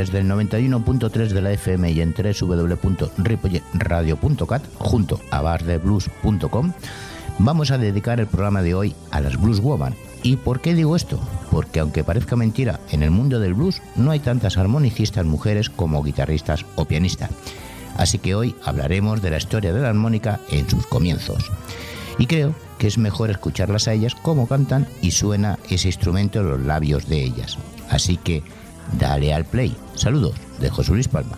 desde el 91.3 de la FM y en www.ripolletradio.cat junto a bardeblues.com vamos a dedicar el programa de hoy a las Blues Woman. ¿Y por qué digo esto? Porque aunque parezca mentira, en el mundo del blues no hay tantas armonicistas mujeres como guitarristas o pianistas. Así que hoy hablaremos de la historia de la armónica en sus comienzos. Y creo que es mejor escucharlas a ellas cómo cantan y suena ese instrumento en los labios de ellas. Así que dale al play. Saludos de José Luis Palma.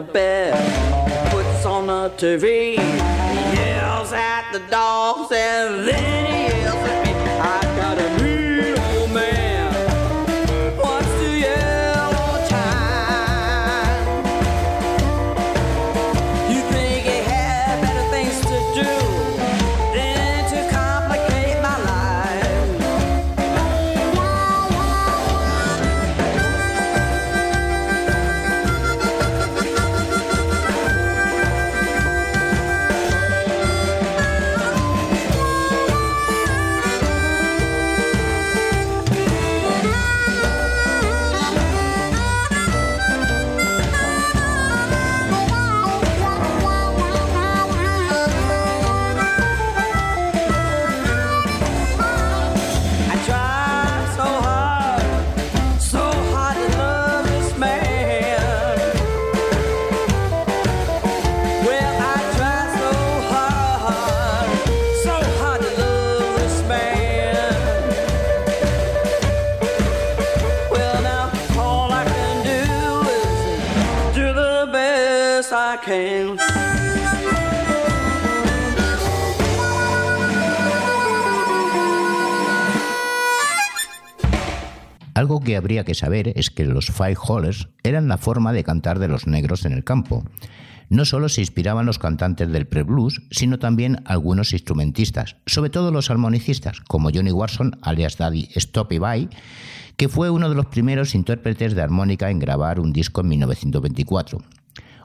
Better bet. Puts on the TV, yells at the dogs, and then he Algo que habría que saber es que los Five Hollers eran la forma de cantar de los negros en el campo. No solo se inspiraban los cantantes del pre-blues, sino también algunos instrumentistas, sobre todo los armonicistas, como Johnny Warson, alias Daddy Stoppy By, que fue uno de los primeros intérpretes de armónica en grabar un disco en 1924.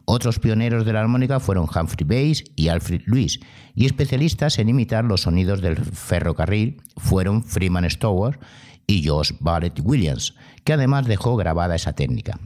Otros pioneros de la armónica fueron Humphrey Bass y Alfred Lewis, y especialistas en imitar los sonidos del ferrocarril fueron Freeman Stower y Josh Barrett Williams, que además dejó grabada esa técnica.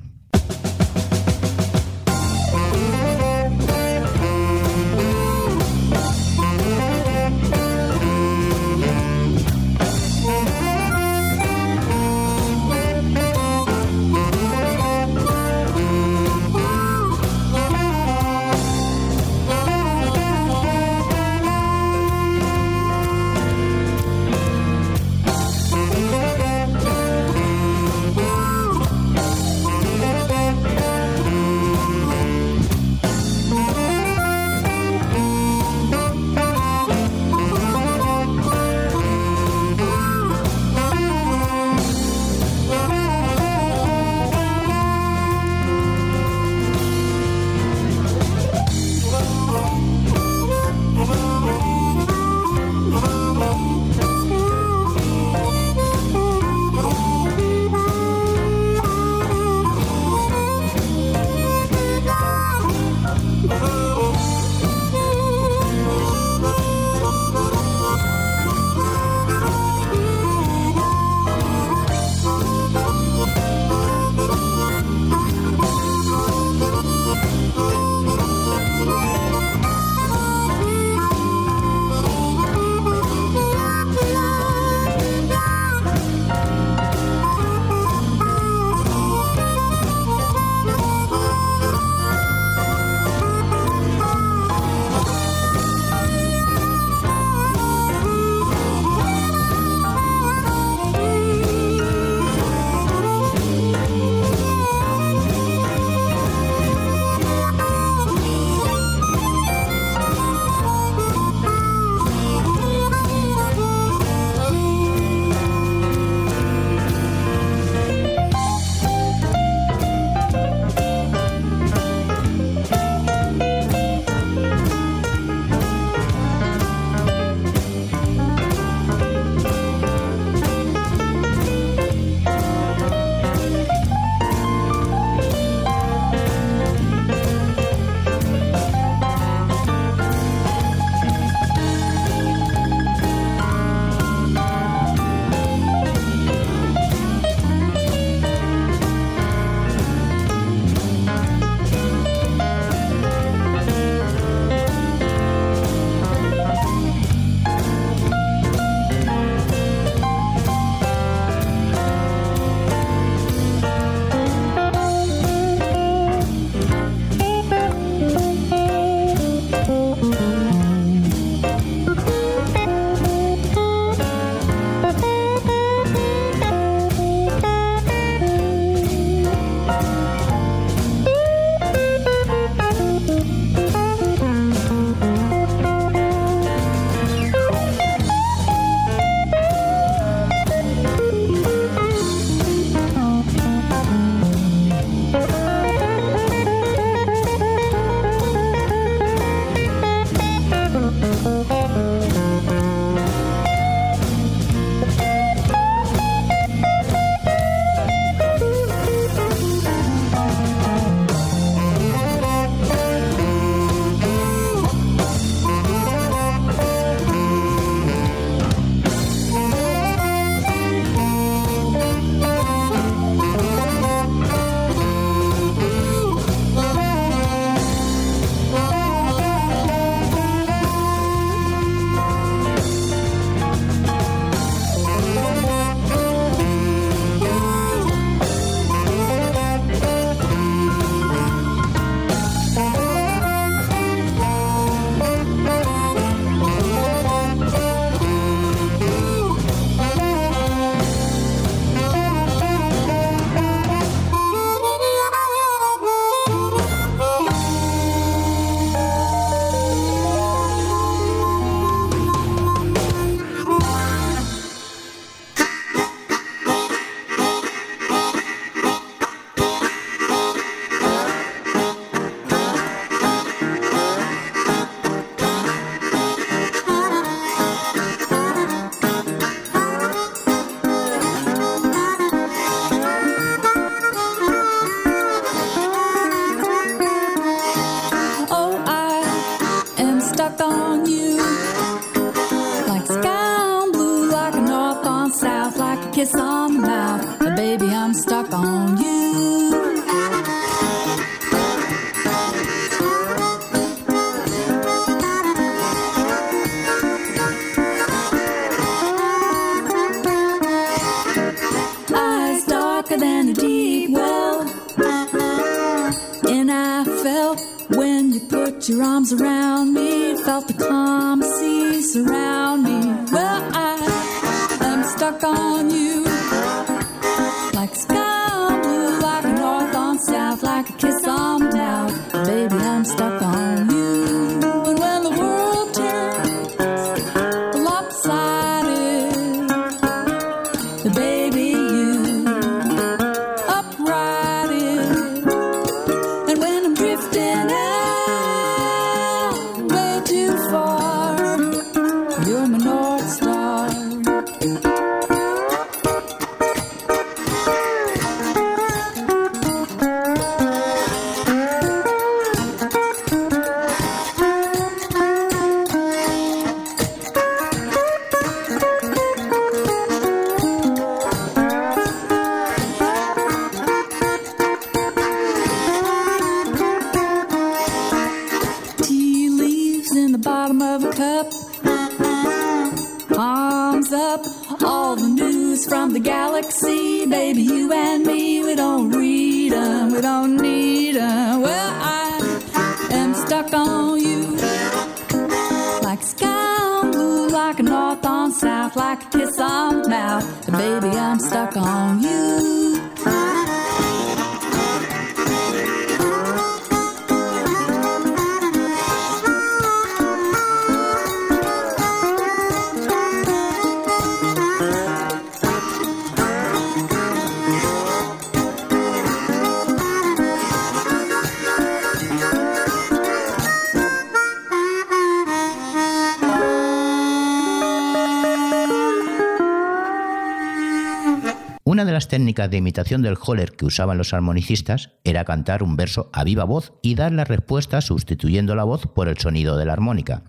técnica de imitación del holler que usaban los armonicistas era cantar un verso a viva voz y dar la respuesta sustituyendo la voz por el sonido de la armónica.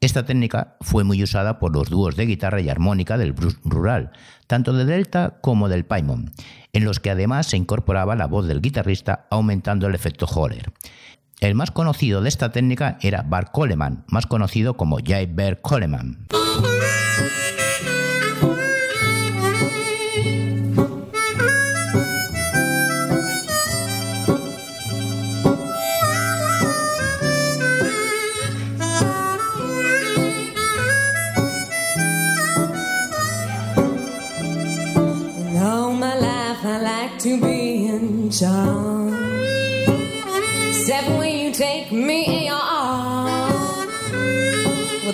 Esta técnica fue muy usada por los dúos de guitarra y armónica del blues rural, tanto del delta como del paimon, en los que además se incorporaba la voz del guitarrista aumentando el efecto holler. El más conocido de esta técnica era Bart Coleman, más conocido como J. Bert Coleman.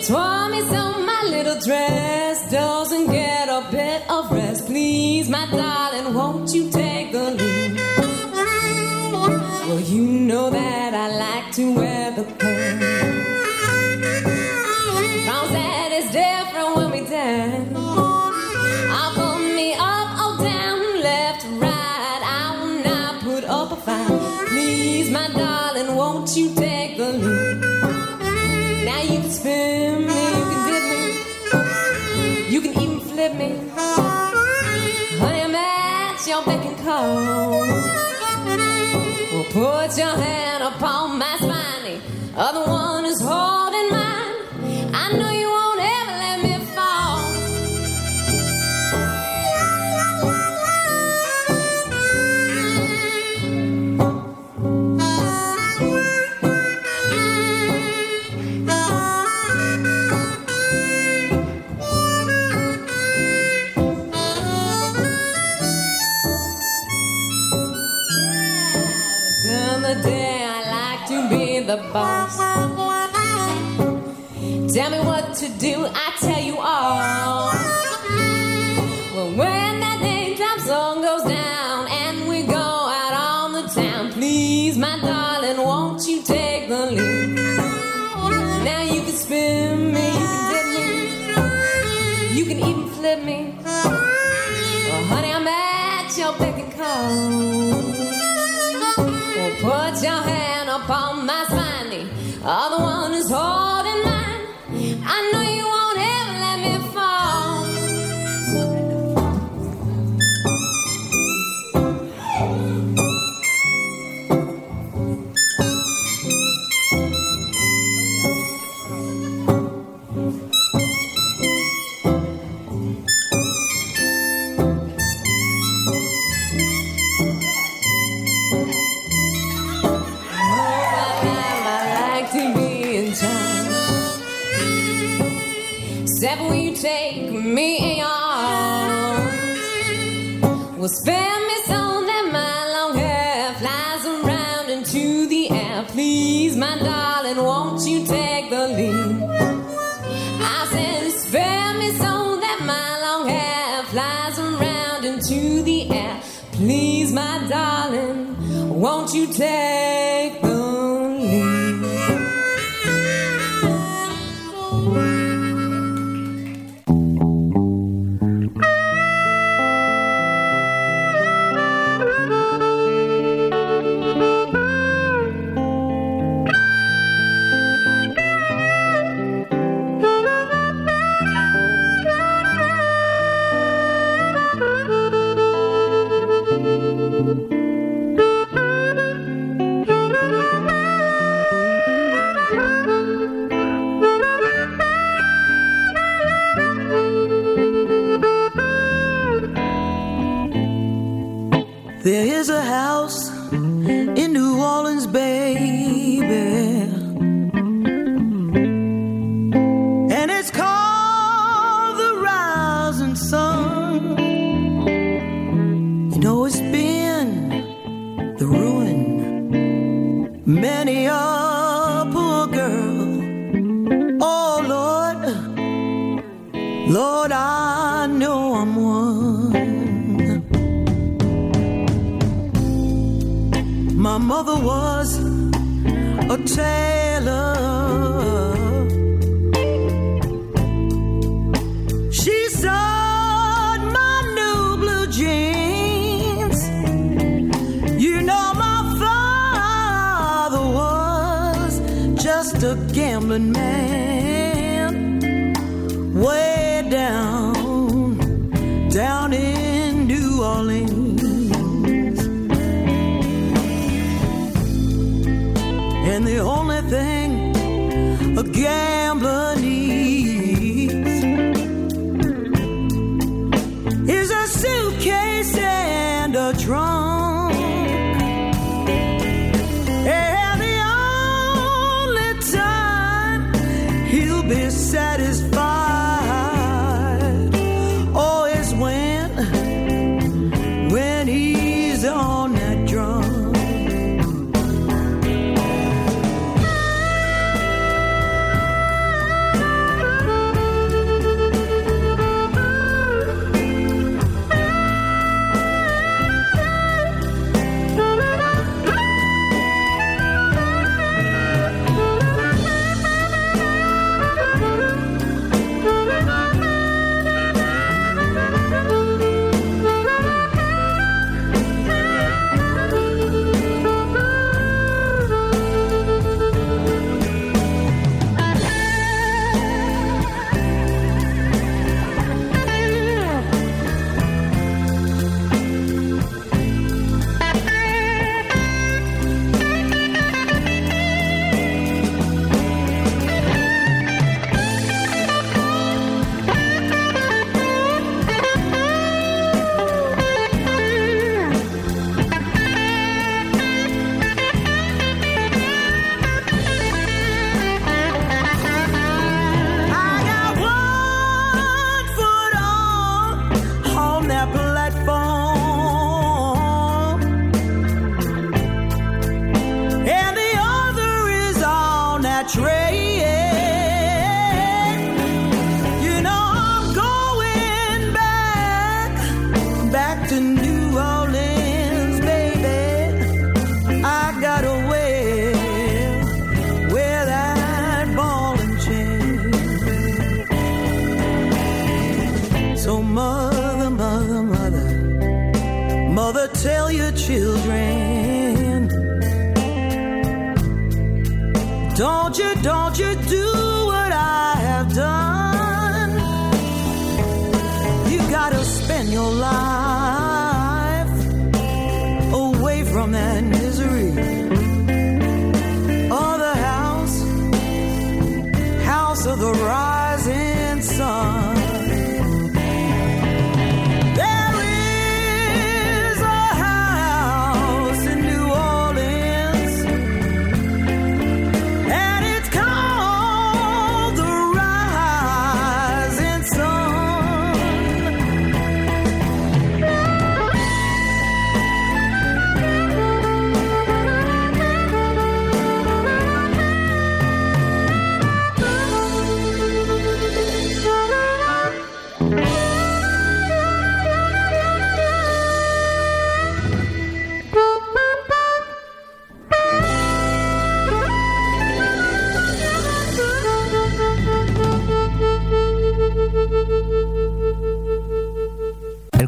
What's me, so my little dress doesn't get a bit of rest. Please, my darling. put your hand upon my spine. The other one. to do. I you dare. From that misery.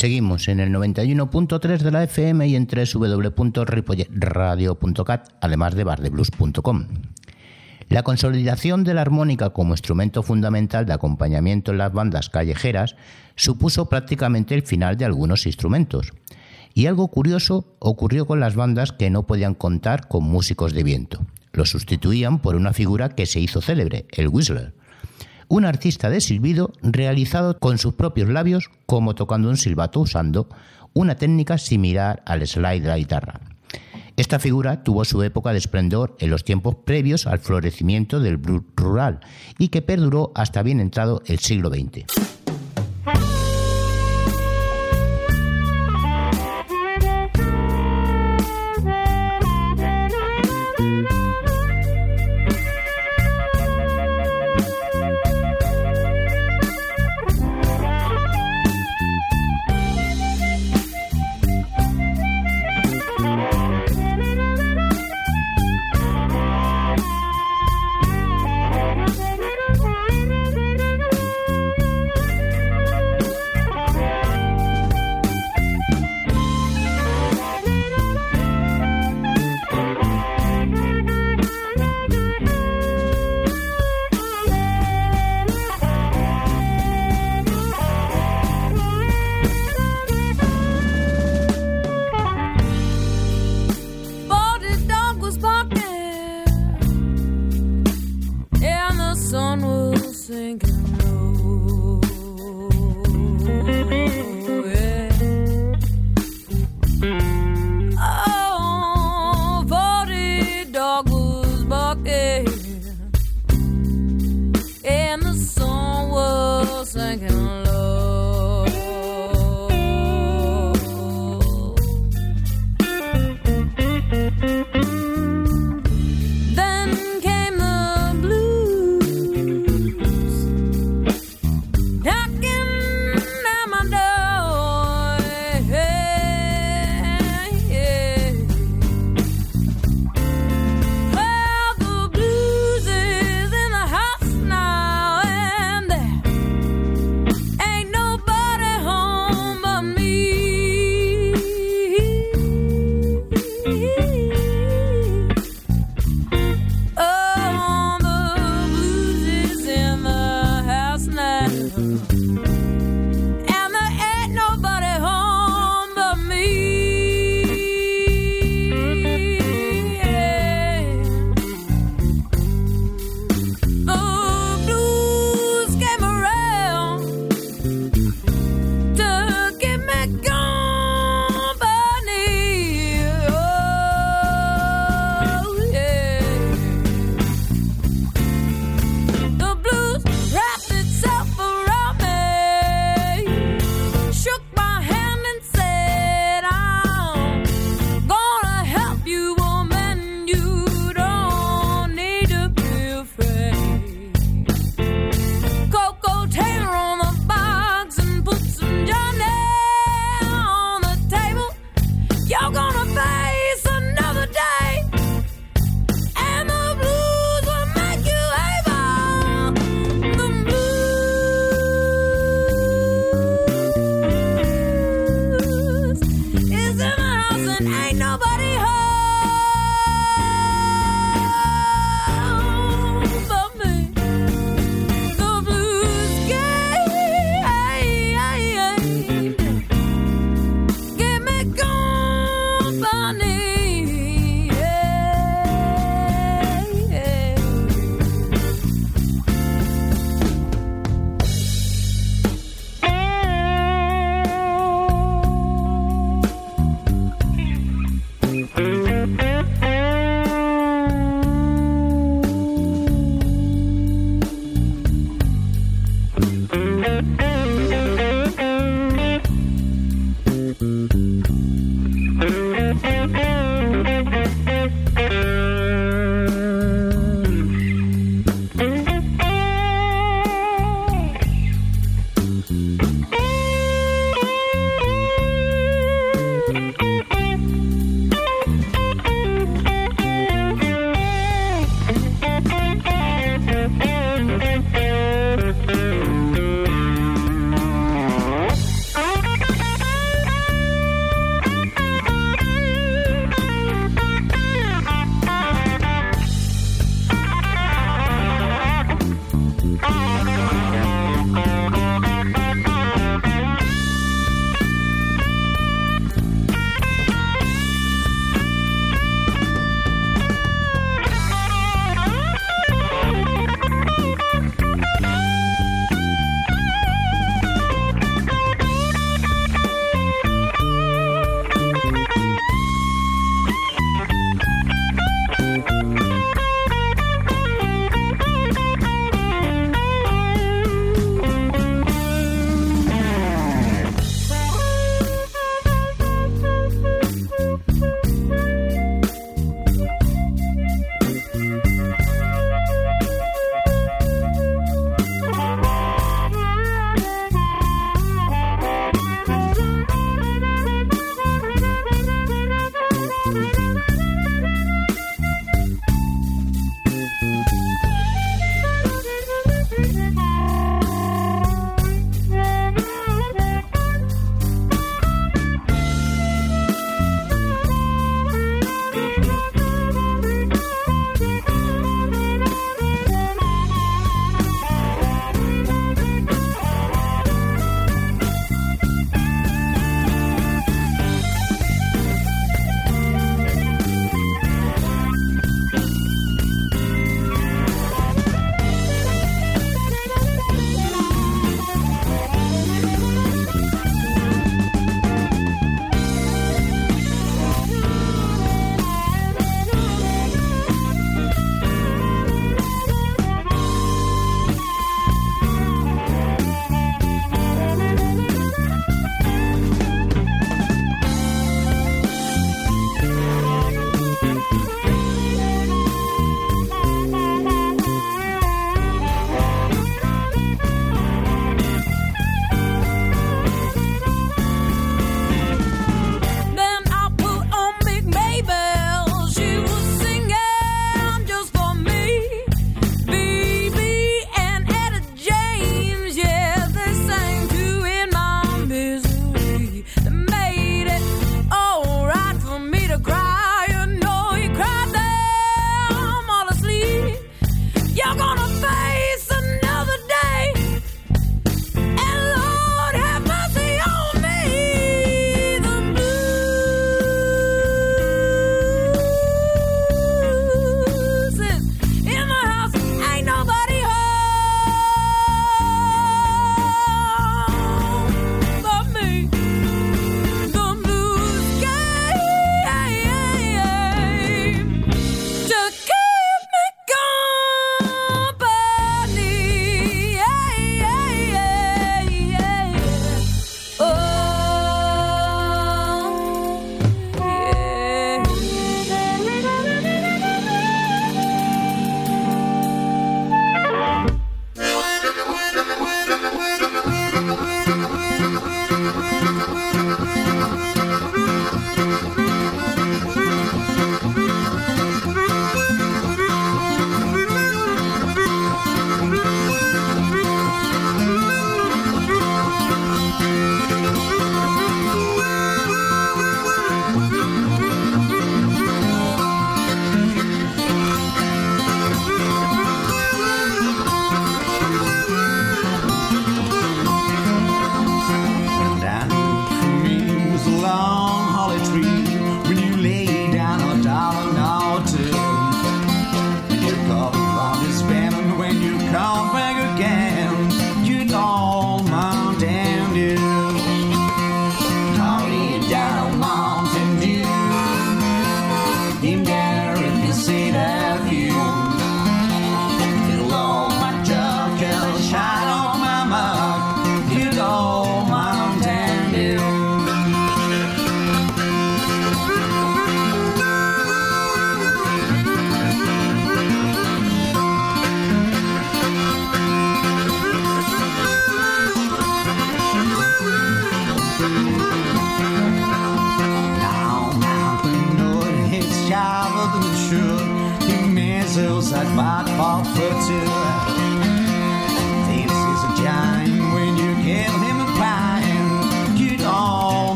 Seguimos en el 91.3 de la FM y en www.ripolletradio.cat, además de bardeblues.com. La consolidación de la armónica como instrumento fundamental de acompañamiento en las bandas callejeras supuso prácticamente el final de algunos instrumentos. Y algo curioso ocurrió con las bandas que no podían contar con músicos de viento. Lo sustituían por una figura que se hizo célebre, el whistler un artista de silbido realizado con sus propios labios como tocando un silbato usando una técnica similar al slide de la guitarra. Esta figura tuvo su época de esplendor en los tiempos previos al florecimiento del blues rural y que perduró hasta bien entrado el siglo XX.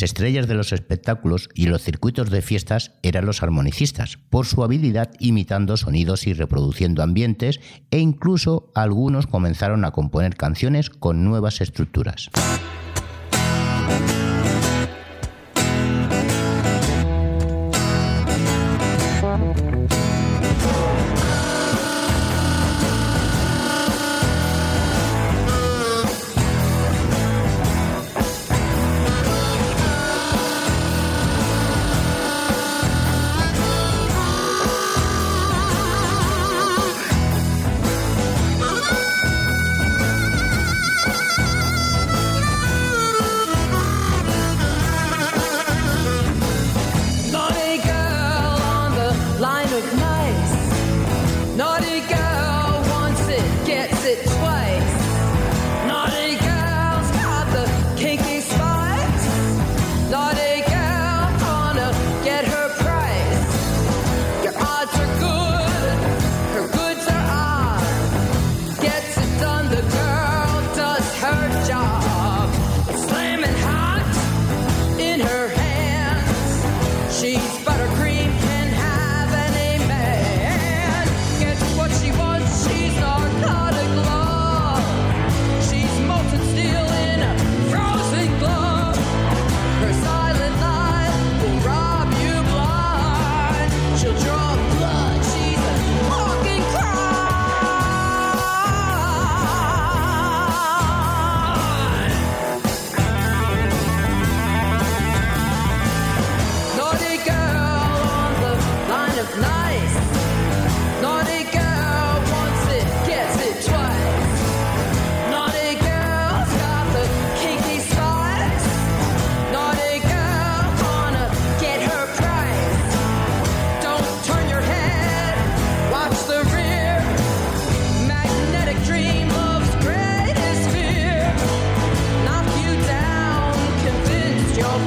Las estrellas de los espectáculos y los circuitos de fiestas eran los armonicistas, por su habilidad imitando sonidos y reproduciendo ambientes, e incluso algunos comenzaron a componer canciones con nuevas estructuras.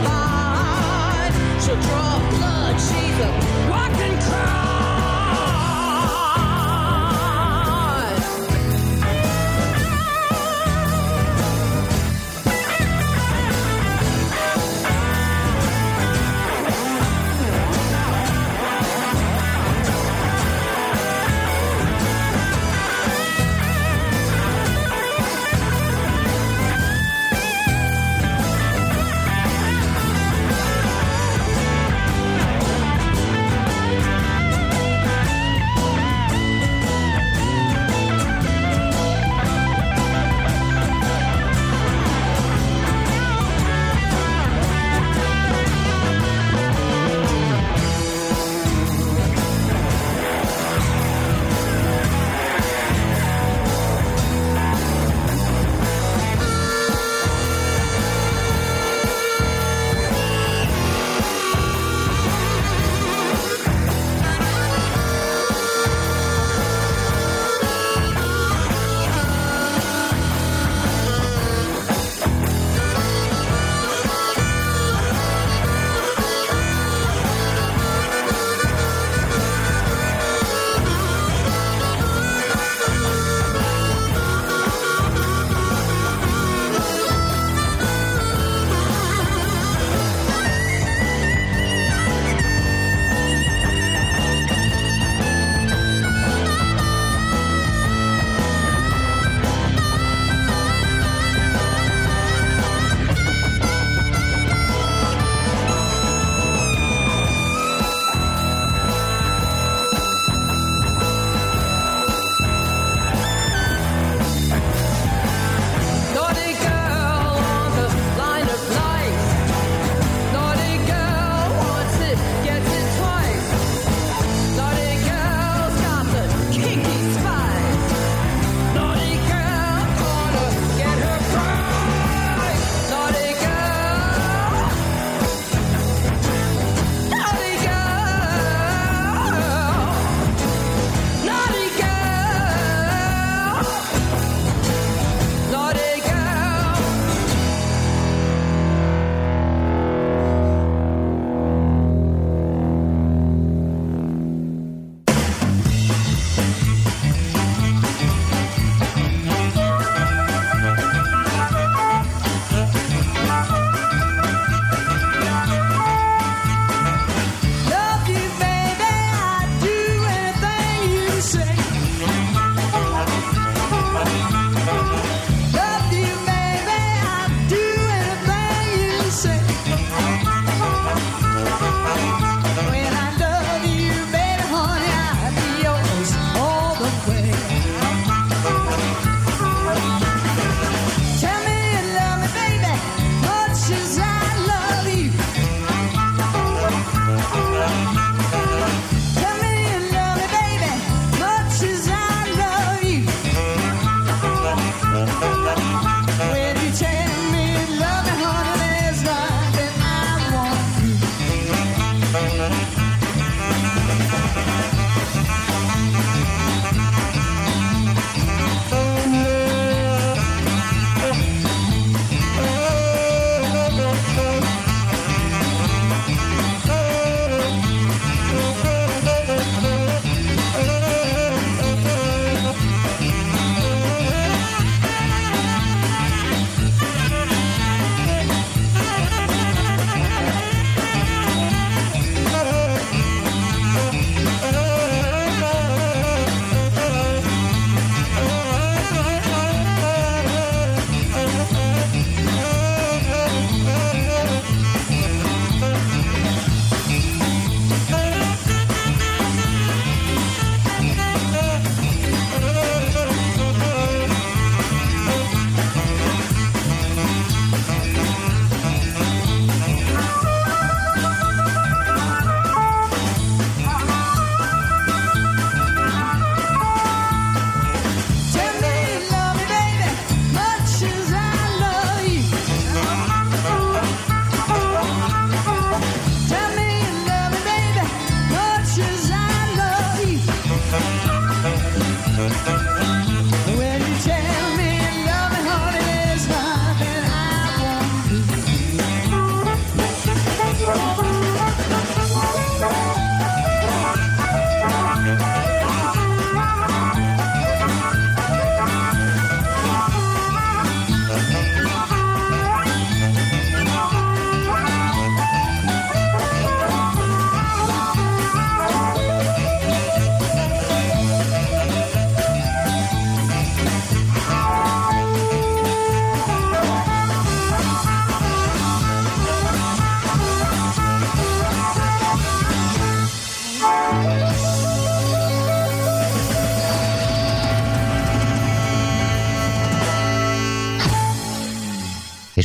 mind should.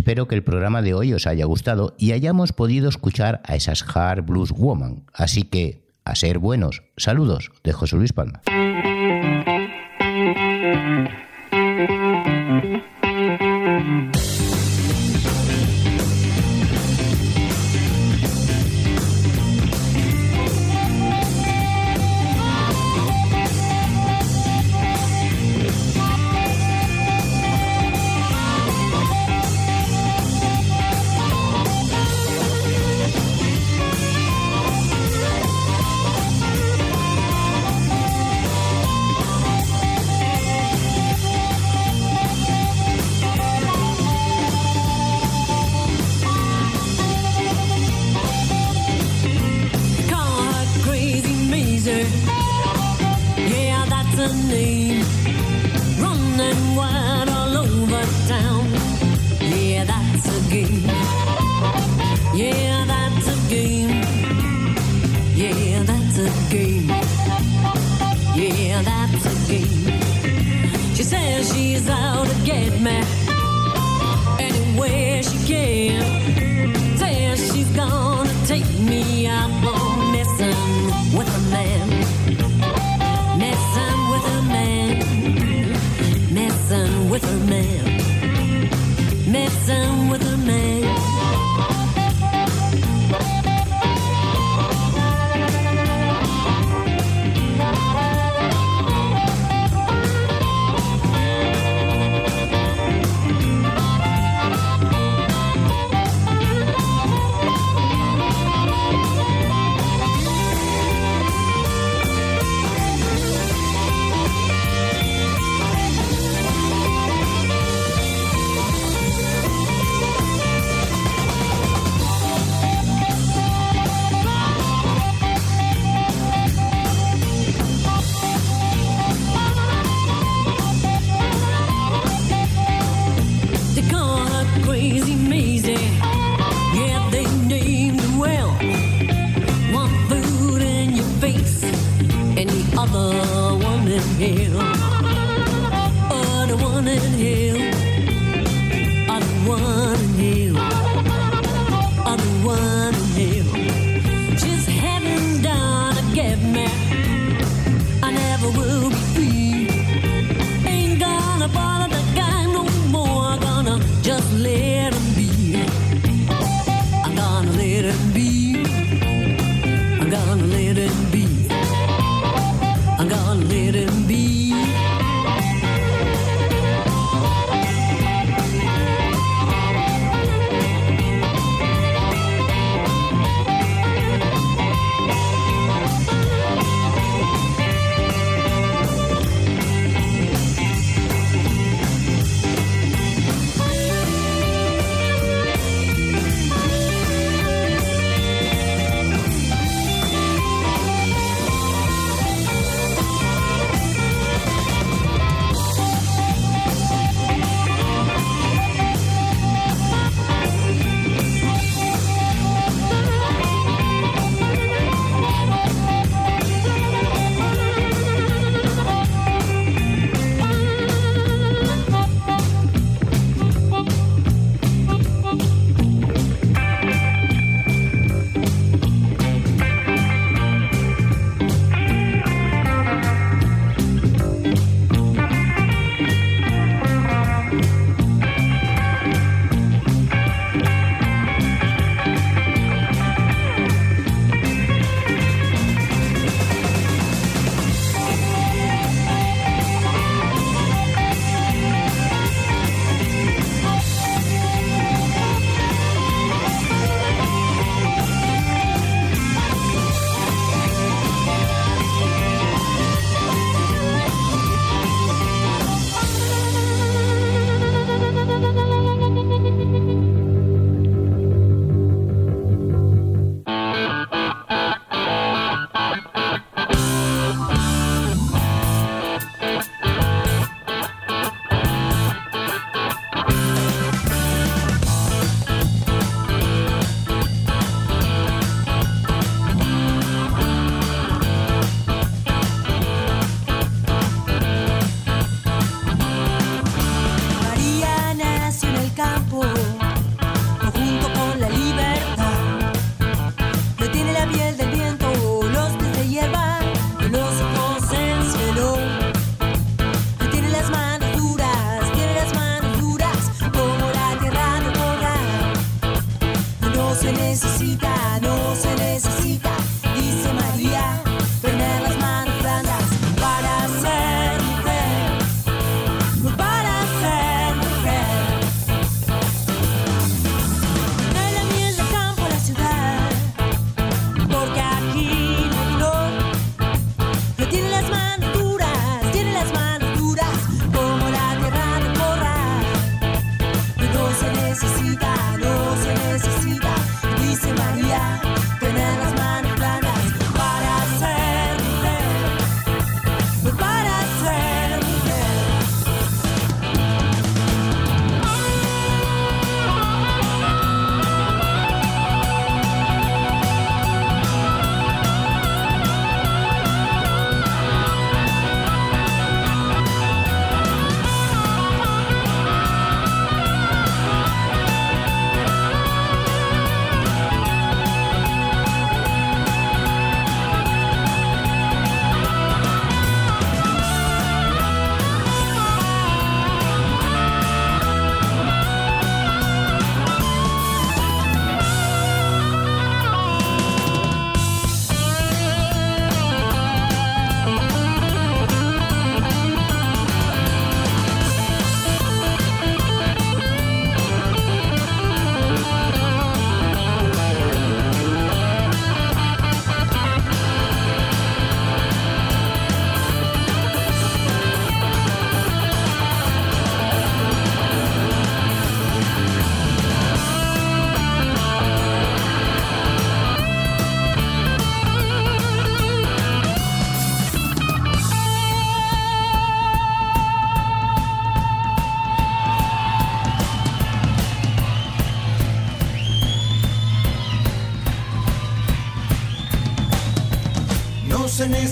Espero que el programa de hoy os haya gustado y hayamos podido escuchar a esas hard blues woman. Así que, a ser buenos. Saludos de José Luis Palma. and with a man.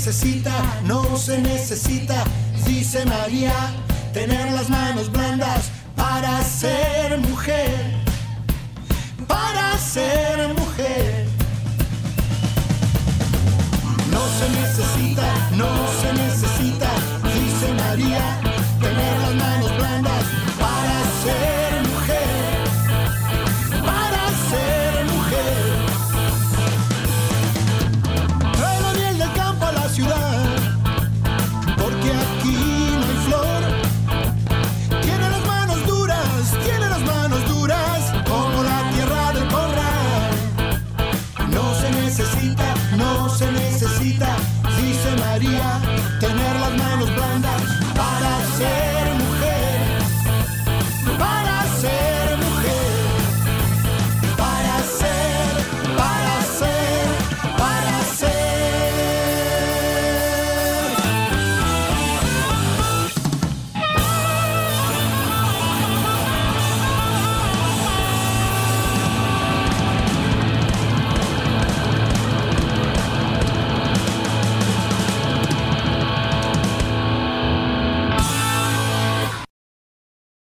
necesita, no se necesita, dice María, tener las manos blandas para ser mujer, para ser mujer. No se necesita, no se necesita, dice María, tener las manos blandas para ser